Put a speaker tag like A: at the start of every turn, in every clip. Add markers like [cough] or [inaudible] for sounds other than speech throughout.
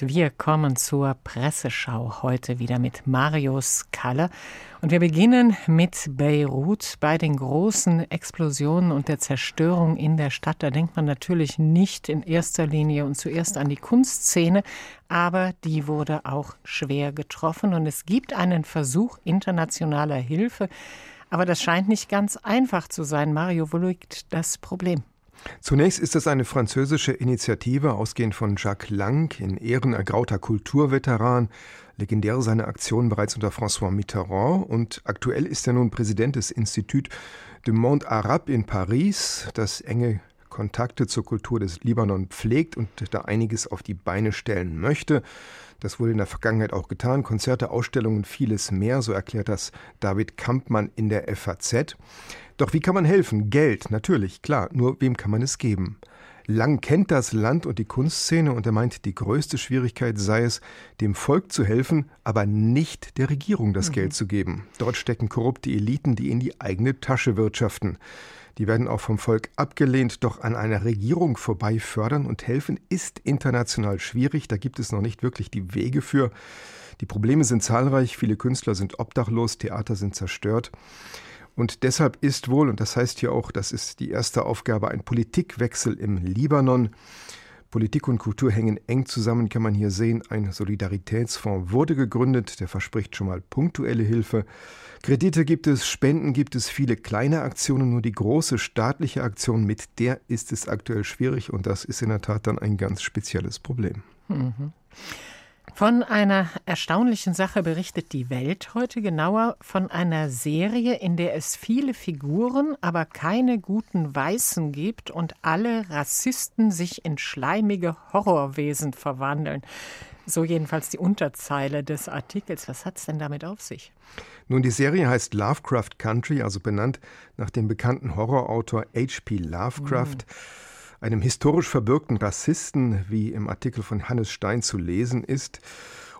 A: Wir kommen zur Presseschau heute wieder mit Marius Kalle. Und wir beginnen mit Beirut. Bei den großen Explosionen und der Zerstörung in der Stadt, da denkt man natürlich nicht in erster Linie und zuerst an die Kunstszene, aber die wurde auch schwer getroffen. Und es gibt einen Versuch internationaler Hilfe. Aber das scheint nicht ganz einfach zu sein. Mario, wo liegt das Problem?
B: Zunächst ist es eine französische Initiative, ausgehend von Jacques Lang, in Ehren ergrauter Kulturveteran. Legendär seine Aktion bereits unter François Mitterrand und aktuell ist er nun Präsident des Institut du Monde Arabe in Paris, das enge Kontakte zur Kultur des Libanon pflegt und da einiges auf die Beine stellen möchte. Das wurde in der Vergangenheit auch getan. Konzerte, Ausstellungen, vieles mehr, so erklärt das David Kampmann in der FAZ. Doch wie kann man helfen? Geld, natürlich, klar. Nur wem kann man es geben? Lang kennt das Land und die Kunstszene und er meint, die größte Schwierigkeit sei es, dem Volk zu helfen, aber nicht der Regierung das mhm. Geld zu geben. Dort stecken korrupte Eliten, die in die eigene Tasche wirtschaften. Die werden auch vom Volk abgelehnt, doch an einer Regierung vorbei fördern und helfen ist international schwierig. Da gibt es noch nicht wirklich die Wege für. Die Probleme sind zahlreich, viele Künstler sind obdachlos, Theater sind zerstört. Und deshalb ist wohl, und das heißt hier auch, das ist die erste Aufgabe, ein Politikwechsel im Libanon. Politik und Kultur hängen eng zusammen, kann man hier sehen. Ein Solidaritätsfonds wurde gegründet, der verspricht schon mal punktuelle Hilfe. Kredite gibt es, Spenden gibt es, viele kleine Aktionen, nur die große staatliche Aktion, mit der ist es aktuell schwierig und das ist in der Tat dann ein ganz spezielles Problem. Mhm.
A: Von einer erstaunlichen Sache berichtet die Welt heute genauer von einer Serie, in der es viele Figuren, aber keine guten Weißen gibt und alle Rassisten sich in schleimige Horrorwesen verwandeln. So jedenfalls die Unterzeile des Artikels. Was hat es denn damit auf sich?
B: Nun, die Serie heißt Lovecraft Country, also benannt nach dem bekannten Horrorautor H.P. Lovecraft. Mhm einem historisch verbürgten Rassisten, wie im Artikel von Hannes Stein zu lesen ist.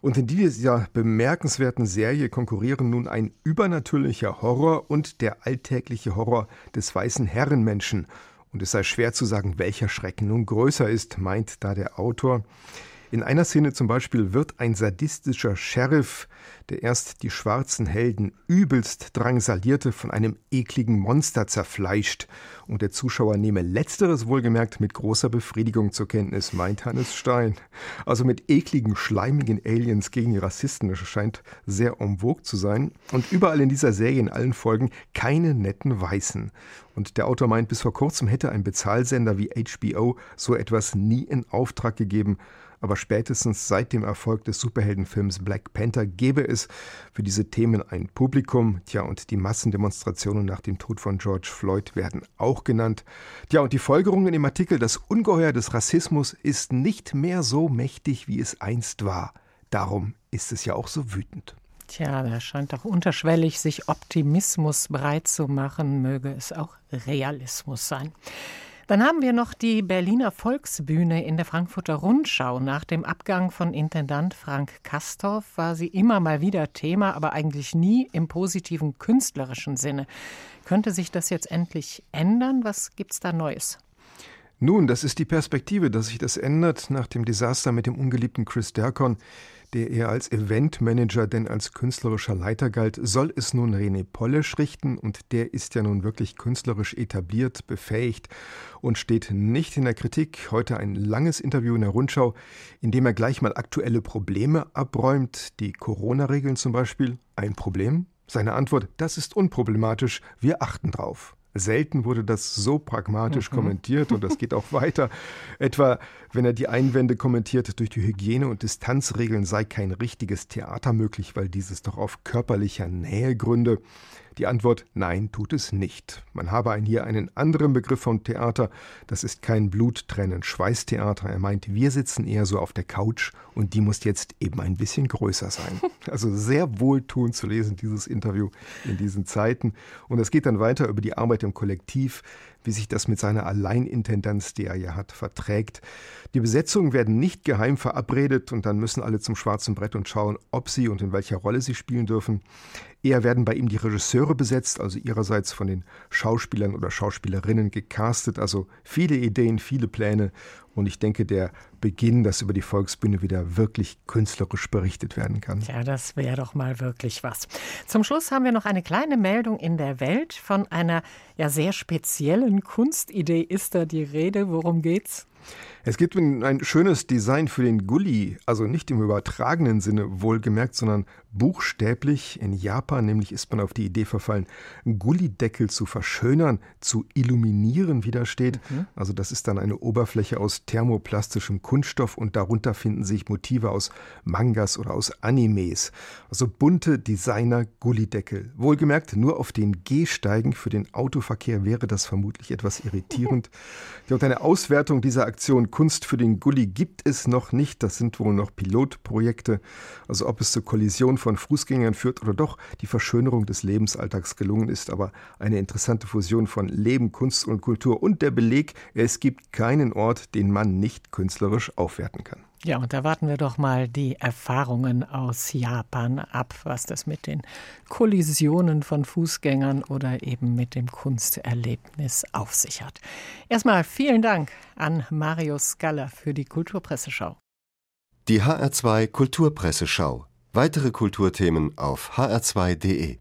B: Und in dieser bemerkenswerten Serie konkurrieren nun ein übernatürlicher Horror und der alltägliche Horror des weißen Herrenmenschen. Und es sei schwer zu sagen, welcher Schrecken nun größer ist, meint da der Autor. In einer Szene zum Beispiel wird ein sadistischer Sheriff, der erst die schwarzen Helden übelst drangsalierte, von einem ekligen Monster zerfleischt. Und der Zuschauer nehme letzteres wohlgemerkt mit großer Befriedigung zur Kenntnis, meint Hannes Stein. Also mit ekligen, schleimigen Aliens gegen die Rassisten, das scheint sehr vogue zu sein. Und überall in dieser Serie, in allen Folgen, keine netten Weißen. Und der Autor meint, bis vor kurzem hätte ein Bezahlsender wie HBO so etwas nie in Auftrag gegeben aber spätestens seit dem Erfolg des Superheldenfilms Black Panther gäbe es für diese Themen ein Publikum. Tja, und die Massendemonstrationen nach dem Tod von George Floyd werden auch genannt. Tja, und die Folgerungen im Artikel, das Ungeheuer des Rassismus ist nicht mehr so mächtig, wie es einst war. Darum ist es ja auch so wütend.
A: Tja, da scheint doch unterschwellig sich Optimismus breit zu machen, möge es auch Realismus sein. Dann haben wir noch die Berliner Volksbühne in der Frankfurter Rundschau. Nach dem Abgang von Intendant Frank Kastorf war sie immer mal wieder Thema, aber eigentlich nie im positiven künstlerischen Sinne. Könnte sich das jetzt endlich ändern? Was gibt's da Neues?
B: Nun, das ist die Perspektive, dass sich das ändert nach dem Desaster mit dem ungeliebten Chris Derkon der eher als Eventmanager denn als künstlerischer Leiter galt, soll es nun René Polisch richten und der ist ja nun wirklich künstlerisch etabliert, befähigt und steht nicht in der Kritik. Heute ein langes Interview in der Rundschau, in dem er gleich mal aktuelle Probleme abräumt, die Corona-Regeln zum Beispiel. Ein Problem? Seine Antwort, das ist unproblematisch, wir achten drauf. Selten wurde das so pragmatisch mhm. kommentiert und das geht auch [laughs] weiter. Etwa, wenn er die Einwände kommentiert, durch die Hygiene- und Distanzregeln sei kein richtiges Theater möglich, weil dieses doch auf körperlicher Nähe gründe. Die Antwort nein, tut es nicht. Man habe hier einen anderen Begriff von Theater. Das ist kein Bluttrennen, Schweißtheater. Er meint, wir sitzen eher so auf der Couch und die muss jetzt eben ein bisschen größer sein. [laughs] Also sehr wohltuend zu lesen, dieses Interview in diesen Zeiten. Und es geht dann weiter über die Arbeit im Kollektiv, wie sich das mit seiner Alleinintendanz, die er ja hat, verträgt. Die Besetzungen werden nicht geheim verabredet und dann müssen alle zum schwarzen Brett und schauen, ob sie und in welcher Rolle sie spielen dürfen. Eher werden bei ihm die Regisseure besetzt, also ihrerseits von den Schauspielern oder Schauspielerinnen gecastet, also viele Ideen, viele Pläne und ich denke, der Beginn, dass über die Volksbühne wieder wirklich künstlerisch berichtet werden kann.
A: Ja, das wäre doch mal wirklich was. Zum Schluss haben wir noch eine kleine Meldung in der Welt von einer ja sehr speziellen Kunstidee. Ist da die Rede? Worum geht's?
B: Es gibt ein schönes Design für den Gully, also nicht im übertragenen Sinne wohlgemerkt, sondern buchstäblich. In Japan nämlich ist man auf die Idee verfallen, Gullydeckel zu verschönern, zu illuminieren, wie da steht. Mhm. Also das ist dann eine Oberfläche aus thermoplastischem Kunststoff und darunter finden sich Motive aus Mangas oder aus Animes. Also bunte Designer-Gullydeckel. Wohlgemerkt, nur auf den Gehsteigen für den Autoverkehr wäre das vermutlich etwas irritierend. [laughs] ja, und eine Auswertung dieser Aktion Kunst für den Gully gibt es noch nicht. Das sind wohl noch Pilotprojekte. Also ob es zur Kollision von Fußgängern führt oder doch die Verschönerung des Lebensalltags gelungen ist. Aber eine interessante Fusion von Leben, Kunst und Kultur und der Beleg, es gibt keinen Ort, den man nicht künstlerisch aufwerten kann.
A: Ja, und da warten wir doch mal die Erfahrungen aus Japan ab, was das mit den Kollisionen von Fußgängern oder eben mit dem Kunsterlebnis auf sich hat. Erstmal vielen Dank an Marius Scalla für die Kulturpresseschau.
C: Die HR2 Kulturpresseschau Weitere Kulturthemen auf hr2.de